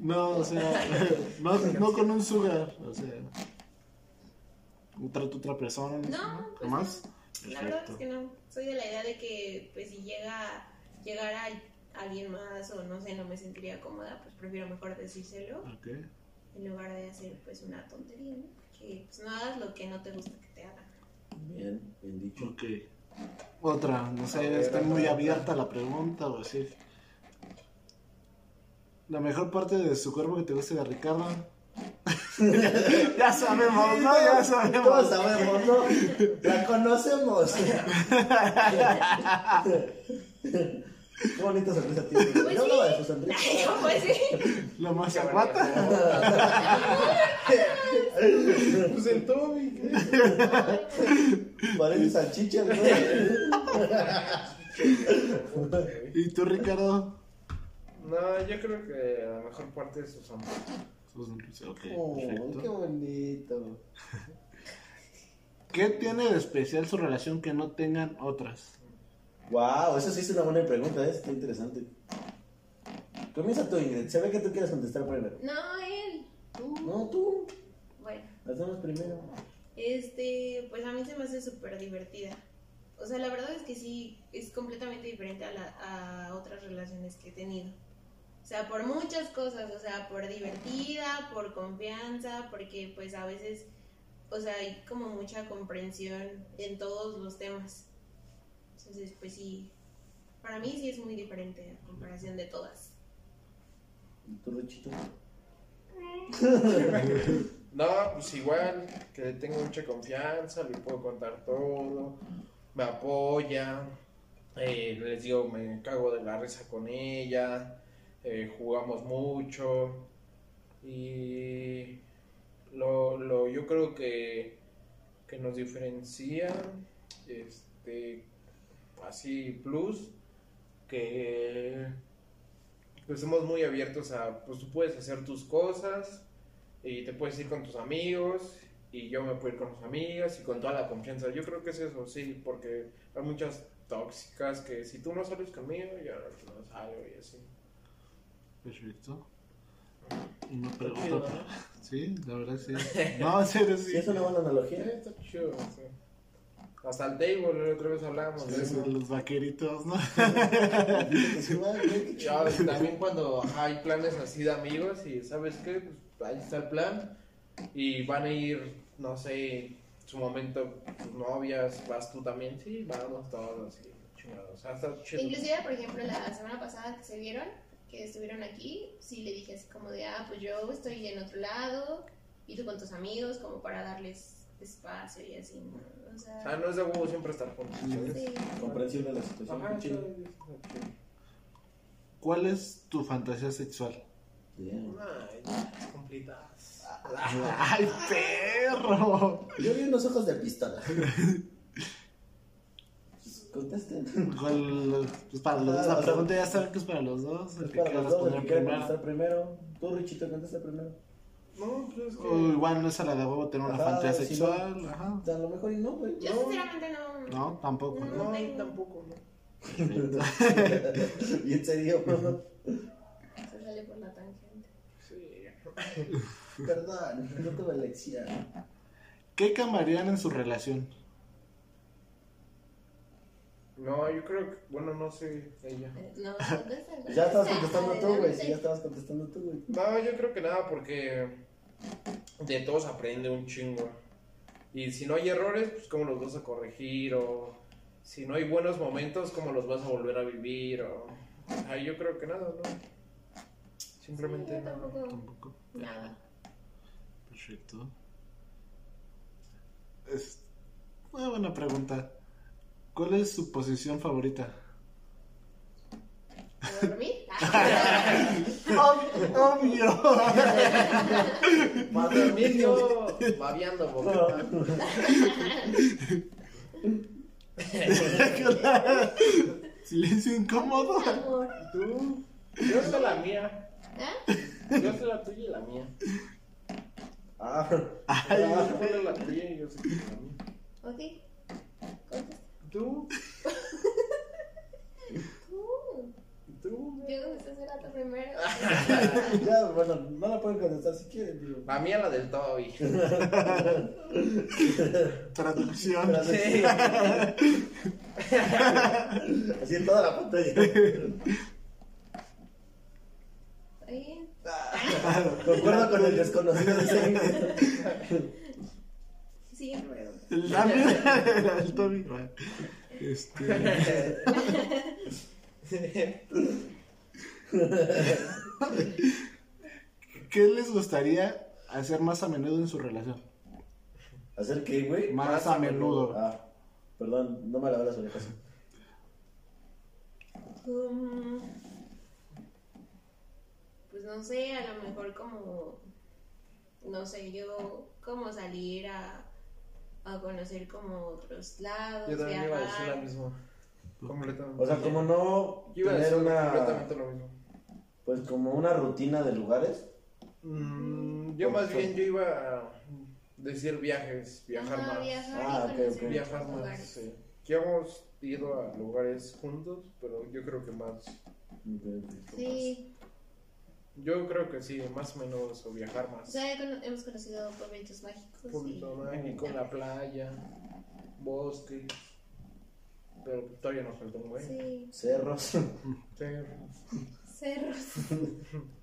No, o sea, no, no con un sugar, o sea, otra, otra persona, no, No, pues ¿Más? La verdad es que no. Soy de la idea de que, pues, si llega llegara alguien más o no sé, no me sentiría cómoda, pues prefiero mejor decírselo Ok. en lugar de hacer, pues, una tontería, ¿no? Que, pues, no hagas lo que no te gusta que te hagan. Bien, bien dicho. Ok. Otra, no sé, ver, está muy abierta la pregunta o así. La mejor parte de su cuerpo que te guste de Ricardo. ya sabemos, ¿no? Ya Todos sabemos. sabemos, ¿no? La conocemos. Qué bonita sonrisa tiene. Pues Yo hablaba de sí. su sonrisa. pues sí. La más zapata. Pues el Toby. Parece salchicha, ¿no? ¿Y tú, Ricardo? No, yo creo que la mejor parte es su Oh, qué bonito. ¿Qué tiene de especial su relación que no tengan otras? Wow, eso sí es una buena pregunta, ¿eh? está interesante. Comienza tú, Ingrid. Se ve que tú quieres contestar primero. No, él. Tú. No, tú. Bueno. Hacemos primero. Este, pues a mí se me hace súper divertida. O sea, la verdad es que sí, es completamente diferente a, la- a otras relaciones que he tenido. O sea, por muchas cosas, o sea, por divertida, por confianza, porque pues a veces, o sea, hay como mucha comprensión en todos los temas. Entonces, pues sí, para mí sí es muy diferente a comparación de todas. ¿Tú, Richito? No, pues igual, que le tengo mucha confianza, le puedo contar todo, me apoya, eh, les digo, me cago de la risa con ella, eh, jugamos mucho y lo, lo, yo creo que, que nos diferencia, este, así, plus, que pues somos muy abiertos a, pues tú puedes hacer tus cosas, y te puedes ir con tus amigos y yo me puedo ir con mis amigas y con toda la confianza. Yo creo que es eso, sí, porque hay muchas tóxicas que si tú no sales conmigo, yo no salgo y así. Perfecto. Una pregunta. chido, Sí, la verdad sí. No, en serio Sí, sí. es una buena Sí, analogía. está chido, sí. Hasta el table, la otra vez hablamos de Sí, eso. Los vaqueritos, ¿no? Sí. Ya, también cuando ajá, hay planes así de amigos y sabes qué, pues ahí está el plan y van a ir, no sé, su momento, tus novias, vas tú también, sí, vamos todos así, chingados, está chido. Inclusive, por ejemplo, la semana pasada que se vieron, que estuvieron aquí, sí le dije así como de, ah, pues yo estoy en otro lado y tú con tus amigos, como para darles espacio y así, ¿no? O O sea, sea, no es de huevo siempre estar juntos. ¿sabes? sí. Comprensión de la situación. Ajá, chido. ¿Cuál es tu fantasía sexual? Bien. Ay, es complicado. ¡Ay, perro! Yo vi unos ojos de pistola. Contesten. ¿Cuál, pues para los dos, la pregunta ya saben que es para los dos. El Es que para quiera los dos, el responder que quiera primero. contestar primero. Tú, Richito, contesta primero. No, pues es que... O igual no es a la de huevo tener una Ajá, fantasía si sexual. Ajá. O sea, a lo mejor y no, güey. Yo No. sinceramente no... No, tampoco. No. No, tampoco, no. y en serio, Se sale por la tangente. Sí. perdón, no tuve elección. ¿Qué cambiarían en su relación? No, yo creo que, bueno, no sé, ella. No, contesta. Pues ya estabas contesta. contestando tú, güey. Sí, ya estabas contestando tú, güey. No, yo creo que nada, porque de todos aprende un chingo. Y si no hay errores, pues cómo los vas a corregir, o si no hay buenos momentos, cómo los vas a volver a vivir, o... Ay, yo creo que nada, ¿no? Simplemente Sí, no. Tampoco. Nada. Perfecto. Es una buena pregunta. ¿Cuál es su posición favorita? ¿Dormir? Obvio. Para dormir yo babeando boquita. Silencio incómodo. ¿Tú? Yo soy la mía. ¿Ah? Yo soy la tuya y la mía. Ah, Ah, tú eres la tuya y yo soy la mía. Ok. ¿Tú? Tú. ¿Tú? Yo contesté rato primero. ya, bueno, no la pueden contestar si quieren, digo. La mía la del Toby. Traducción. Sí. Así en toda la pantalla. Concuerdo con el desconocido de ese. Siguiente pregunta. La mía era el Toby. Este. ¿Qué les gustaría hacer más a menudo en su relación? ¿Hacer qué, güey? Más a menudo. Ah, perdón, no me lavé las orejas. Um, pues no sé, a lo mejor como, no sé, yo como salir a, a conocer como otros lados, Yo también iba a decir viajar. lo mismo. Completamente. O sea, como no Yo iba a tener decir una. completamente lo mismo. Pues como una rutina de lugares. Mm, yo más bien yo iba a decir viajes, viajar Ajá, más. viajar Ah, ok, conocer ok. Viajar otros más, lugares. sí. Que hemos ido a lugares juntos, pero yo creo que más. Sí, Yo creo que sí, más o menos, o viajar o más. sea, cono- hemos conocido pueblitos mágicos. y- Pueblito mágico, la playa, bosque. Pero todavía nos falta un buen. Sí, Cerros. Sí. cerros.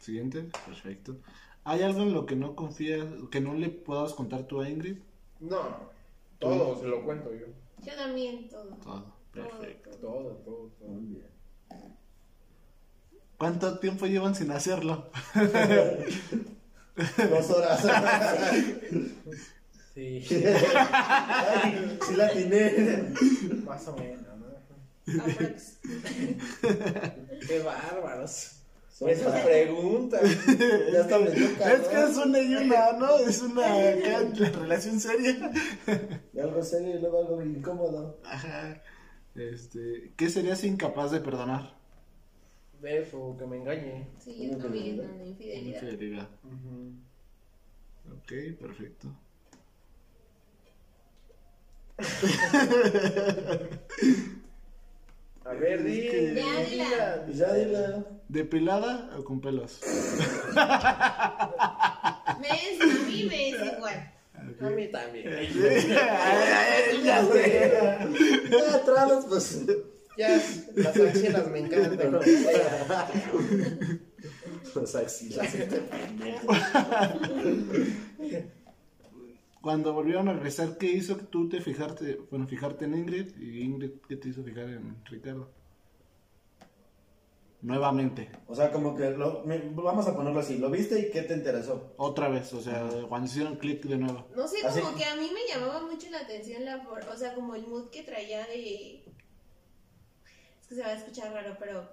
Siguiente. Perfecto. ¿Hay algo en lo que no confías, que no le puedas contar tú a Ingrid? No, todo se lo cuento yo. Yo también, todo. Todo. Perfecto. Todo, todo, todo. Muy bien. ¿Cuánto tiempo llevan sin hacerlo? Dos horas. Sí, Ay, sí la atiné. más o menos, ¿no? Aprox. Qué bárbaros. Son Esas preguntas. Ya está medio Es que es una y una, ¿no? Es una relación seria. Y algo serio y luego algo incómodo. Ajá. Este, ¿qué serías incapaz de perdonar? Eso, que me engañe. Sí, yo también, una infidelidad. Infidelidad. Ok, perfecto. A ver, di. Que- Ya, dila. Ya dile. ¿Depilada o con pelos? Me es, a mí me es igual. A mí también. ya sé. Ya atrás, pues. Ya, las axilas me encantan. Las axilas. Cuando volvieron a regresar, ¿qué hizo que tú te fijarte, bueno, fijarte en Ingrid y Ingrid qué te hizo fijar en Ricardo? Nuevamente, O sea, como que lo, me- vamos a ponerlo así. ¿Lo viste y qué te interesó? otra vez, o sea, cuando hicieron clic de nuevo. No sé, Así- como que a mí me llamaba mucho la atención la o sea, como el mood que traía de que se va a escuchar raro, pero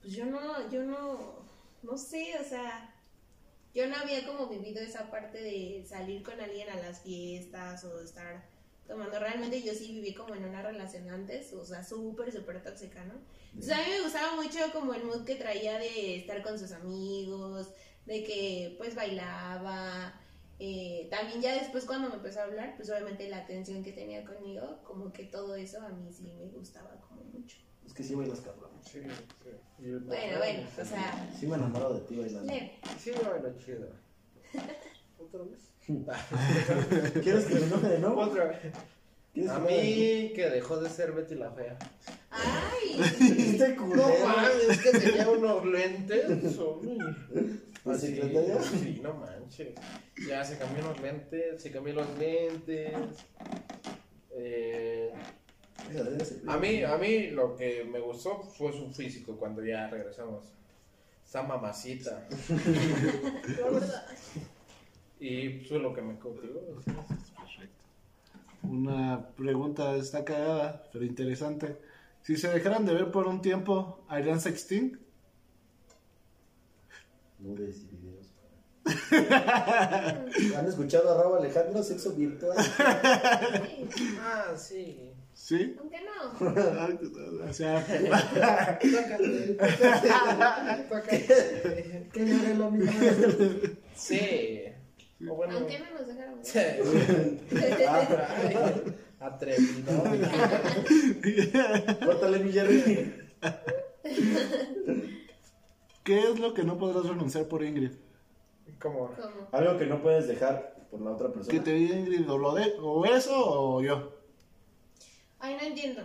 pues yo no, yo no, no sé, o sea, yo no había como vivido esa parte de salir con alguien a las fiestas o estar tomando. Realmente yo sí viví como en una relación antes, o sea, súper, súper tóxica, ¿no? Entonces a mí me gustaba mucho como el mood que traía de estar con sus amigos, de que pues bailaba. eh, también ya después cuando me empezó a hablar, pues obviamente la atención que tenía conmigo, como que todo eso a mí sí me gustaba como mucho. Es que sí bailas cabrón. Sí, sí. Y el- Bueno, bueno, o sea, Sí me enamoro de ti bailando. leve. Sí, bueno, chido. ¿Otra vez? ¿Quieres que me enoje de nuevo? Otra vez. ¿Quieres A mí que dejó de ser Betty la fea. Ay, Este No culero. mames, que tenía unos lentes. uy. ¿La Así, secretaria? Sí, no manches. Ya se cambió los lentes, se cambió los lentes. Eh, a mí, a mí lo que me gustó fue su físico cuando ya regresamos. Esa mamacita. Y fue lo que me cautivó. Perfecto. Una pregunta está cagada, pero interesante. Si se dejaran de ver por un tiempo, ¿harían sexting? Nubes y videos. ¿Han escuchado a Raúl Alejandro, sexo virtual? Ah, sí. ¿Sí? Aunque no. o sea, Tócate. Que llore la misma. Sí. O bueno. Aunque no nos dejaron. Sí. Atrevido. Córtale, mi Jerry. ¿qué es lo que no podrás renunciar por Ingrid? ¿Cómo? ¿Cómo? Algo que no puedes dejar por la otra Que persona. te diga Ingrid o, lo de, o eso o yo. Ay, no entiendo.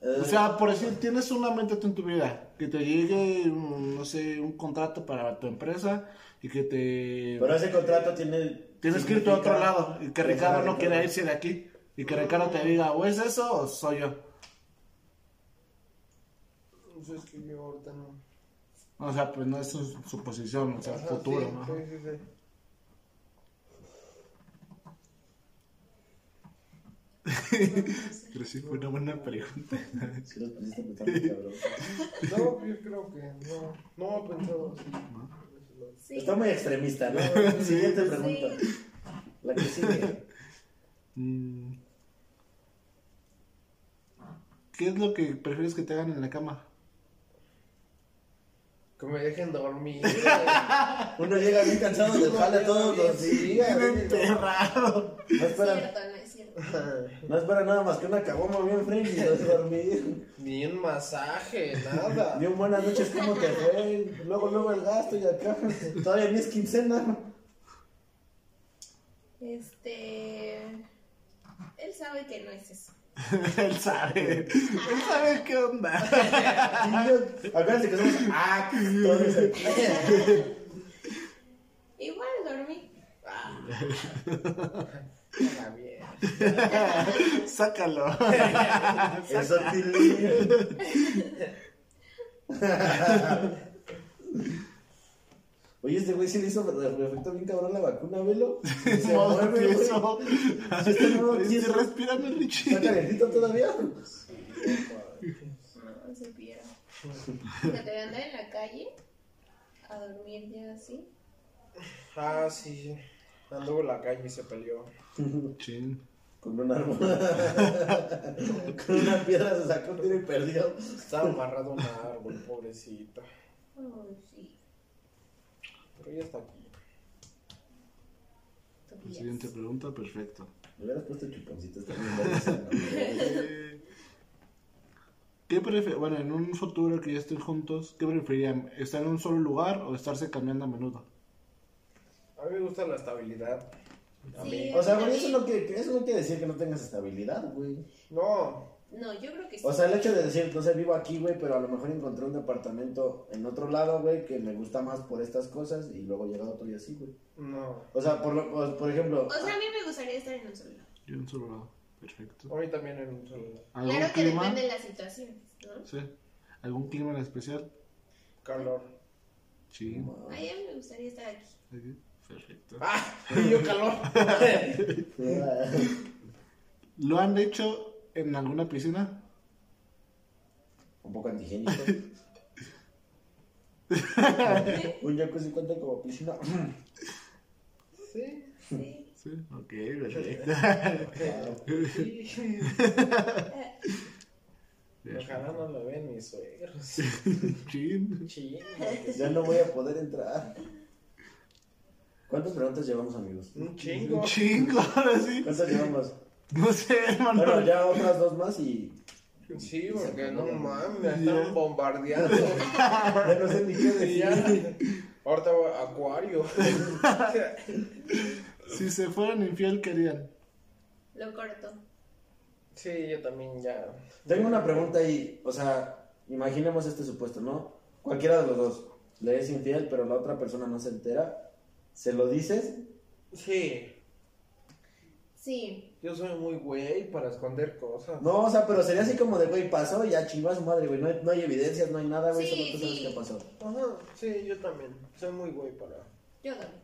Eh, O sea, por decir, tienes una meta tú en tu vida, que te llegue, un, no sé, un contrato para tu empresa y que te... pero ese contrato tiene. Tienes que irte a otro lado y que Ricardo no quiera irse de aquí y que Ricardo te diga, o es eso o soy yo. Pues es que yo ahorita no. O sea, pues no es su, su posición, o sea, Ajá, futuro, sí, ¿no? Sí, sí, Pero sí fue una buena pregunta. Sí, los pusiste pensando, cabrón. No, yo creo que no. No he pensado así. Sí. Está muy extremista, ¿no? Siguiente pregunta. La que sigue. Mm. ¿Qué es lo que prefieres que te hagan en la cama? Que me dejen dormir. Uno llega bien cansado del jale todos los días. enterrado. No no espera nada más que una caboma bien fresca y vas a dormir. Ni un masaje, nada. Ni un buenas noches, ¿cómo te fue? Luego, luego el gasto y acá. Todavía ni es quincena. Este. Él sabe que no es eso. Él sabe. Él sabe qué onda. Acuérdense que somos actores. Igual dormí. La mierda. Sácalo. Eso. Oye, este güey sí le hizo efecto bien cabrón la vacuna, velo. Se Modo mueve, güey. está en modo Estoy tieso. respirando, Richie. ¿Está calientito todavía? No, se pierde. Fíjate, de andar en la calle a dormir ya así. Ah, sí. Anduvo en la calle y se peleó. Chin. Con un árbol. Con una piedra se sacó un tiro y perdió. Estaba amarrado a un árbol, pobrecita. Oh, sí. Pero ya está aquí. Tobías. Siguiente pregunta, perfecto. Me hubieras puesto chuponcitos también. ¿Qué prefe bueno, en un futuro que ya estén juntos, ¿qué preferirían? ¿Estar en un solo lugar o estarse cambiando a menudo? A mí me gusta la estabilidad. A Sí. mí. O sea, güey, eso no, quiere, eso no quiere decir que no tengas estabilidad, güey. No. No, yo creo que sí. O sea, el hecho de decir, no sé, vivo aquí, güey, pero a lo mejor encontré un departamento en otro lado, güey, que me gusta más por estas cosas y luego llega otro y así, güey. No. O sea, por, lo- por, ejemplo, O sea, a mí me gustaría estar en un solo lado. Yo en un solo lado. Perfecto. A mí también en un solo lado. ¿Algún Claro que clima? depende de las situaciones, ¿no? Sí. ¿Algún clima en especial? Calor. Sí. A mí me gustaría estar aquí. Aquí. Perfecto. ¡Ah! Y yo calor. ¿Lo han hecho en alguna piscina? un poco antihigiénico. un jacuzzi cuenta como piscina. Sí. Sí. Sí. Ok, perfecto. Ojalá no lo vean mis suegros. Chin. Chingo. ya no voy a poder entrar. ¿Cuántas preguntas llevamos, amigos? Un chingo. Un chingo, ahora sí. ¿Cuántas llevamos? No sé, hermano. Bueno, ya otras dos más y Sí, porque no mames, me están bombardeando. ya no sé ni qué decir. Ahorita voy a acuario. Si se fueran infiel, ¿qué harían? Lo corto. Sí, yo también ya. Tengo una pregunta ahí, o sea, imaginemos este supuesto, ¿no? Cualquiera de los dos le es infiel, pero la otra persona no se entera. ¿Se lo dices? Sí, Sí. yo soy muy güey para esconder cosas. No, o sea, pero sería así como de, güey, pasó y ya su madre, güey. No hay, no hay evidencias, no hay nada, güey, Sí, solo tú sabes sí. qué pasó. Ajá, sí, yo también. Soy muy güey para. Yo también.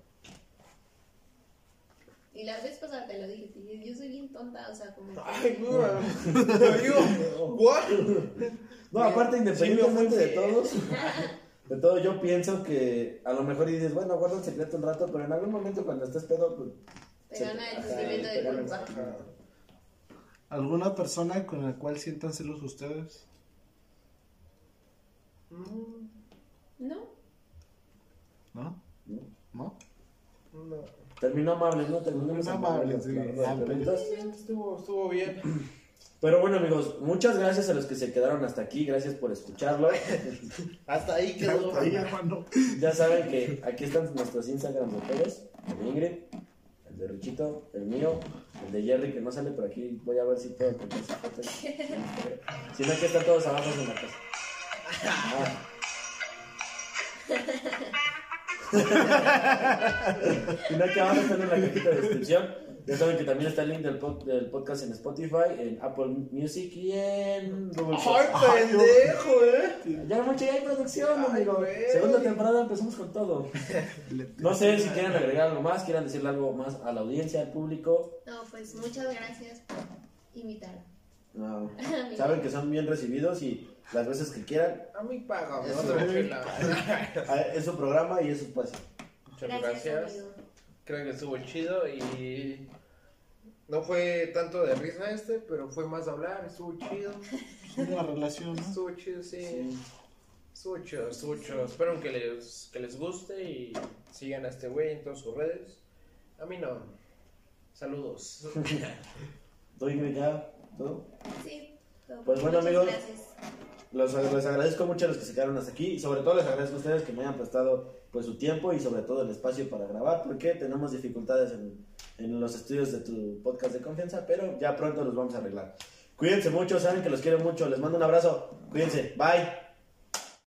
Y la vez pasada te lo dije, te dije, yo soy bien tonta, o sea, como... Ay, güey. Yo, ¿what? No, aparte, independientemente de Sí, todos, de todo, yo pienso que a lo mejor dices, bueno, guarda un secreto un rato, pero en algún momento cuando estés pedo, pues. Te gana el sentimiento de el culpa. ¿Alguna persona con la cual sientan celos ustedes? Mm, ¿No? ¿No? ¿No? ¿No? Terminó amable, ¿no? Terminó amable, sí, preguntas. Estuvo, estuvo bien. Pero bueno, amigos, muchas gracias a los que se quedaron hasta aquí. Gracias por escucharlo. Hasta ahí quedó. Ahí, hermano. Ya saben que aquí están nuestros Instagram de todos: el de Ingrid, el de Richito, el mío, el de Jerry, que no sale por aquí. Voy a ver si puedo encontrar su foto. Si no, aquí están todos abajo en la casa. Ah. Si no, aquí abajo están en la cajita de descripción. Ya saben que también está el link del, pod- del podcast en Spotify, en Apple Music y en Google Ay, pendejo, eh. Ya mucho, ya hay producción, Ay, amigo. güey. Segunda temporada empezamos con todo. No sé si quieren agregar algo más, quieran decirle algo más a la audiencia, al público. No, pues muchas gracias por invitar. No, saben que son bien recibidos y las veces que quieran, A mí págame Eso. otra chela. a- es su programa y es su espacio. Muchas Gracias, gracias. Creo que estuvo chido y no fue tanto de risa este, pero fue más de hablar, estuvo chido. Una relación, ¿no? Estuvo chido, sí. Estuvo chido, estuvo chido. Espero que les, que les guste y sigan a este güey en todas sus redes. A mí no. Saludos. Doy ya, todo. Sí. todo. Pues bueno, Muchas amigos. Gracias. Los, les agradezco mucho a los que se quedaron hasta aquí y sobre todo les agradezco a ustedes que me hayan prestado pues su tiempo y sobre todo el espacio para grabar porque tenemos dificultades en, en los estudios de tu podcast de confianza, pero ya pronto los vamos a arreglar. Cuídense mucho, saben que los quiero mucho, les mando un abrazo, cuídense, bye.